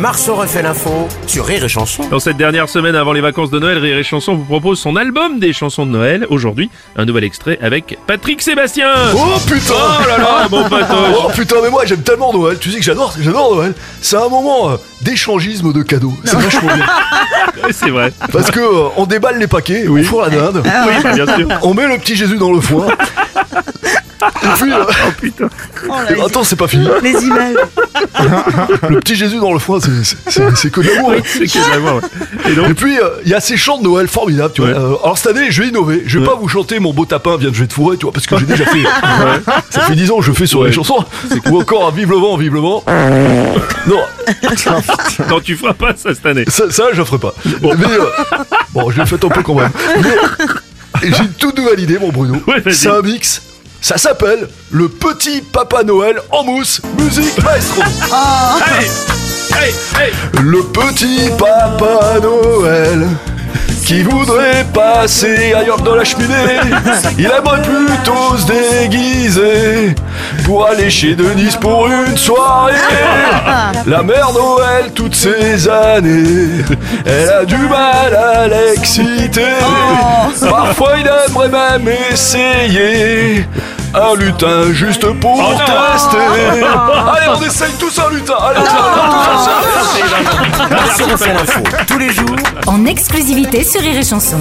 Marceau refait l'info sur Rire et Chanson. Dans cette dernière semaine avant les vacances de Noël, Rire et Chanson vous propose son album des chansons de Noël. Aujourd'hui, un nouvel extrait avec Patrick Sébastien. Oh putain Oh là là, mon patoche. Oh putain mais moi j'aime tellement Noël, tu sais que j'adore, j'adore Noël. C'est un moment euh, d'échangisme de cadeaux, c'est vachement bien. C'est vrai. Parce que euh, on déballe les paquets, on fourre la dinde, Oui, bien sûr. on met le petit Jésus dans le foin. Et puis, euh, Oh putain. attends c'est pas fini, Les images. le petit Jésus dans le foin c'est- que de l'amour. Ouais. Et puis euh, il y a ces chants de Noël formidables, tu vois. Ouais. Euh, alors cette année je vais innover, je vais pas vous chanter mon beau tapin vient de jouer de fourré, tu vois, parce que j'ai déjà fait. Ça fait 10 ans que je fais sur Ouais. les chansons. Ou encore un vive le vent, vive le vent. Non, non, tu feras pas ça cette année. Ça, ça je ferai pas. Mais euh, bon, je l'ai fait un peu quand même. Mais j'ai une toute nouvelle idée, mon Bruno. Ouais. C'est un mix. Ça s'appelle le petit Papa Noël en mousse, musique maestro. Allez. Allez Allez. Le petit Papa Noël qui voudrait passer ailleurs dans la cheminée. Il aimerait plutôt se déguiser pour aller chez Denise pour une soirée. La mère Noël, toutes ces années, elle a du mal à l'exciter. Parfois, il aimerait même essayer. Un lutin juste pour non. tester. Allez, on essaye tous un lutin. Allez, Marceau refait l'info tous les jours exclusivité sur Rire Chanson.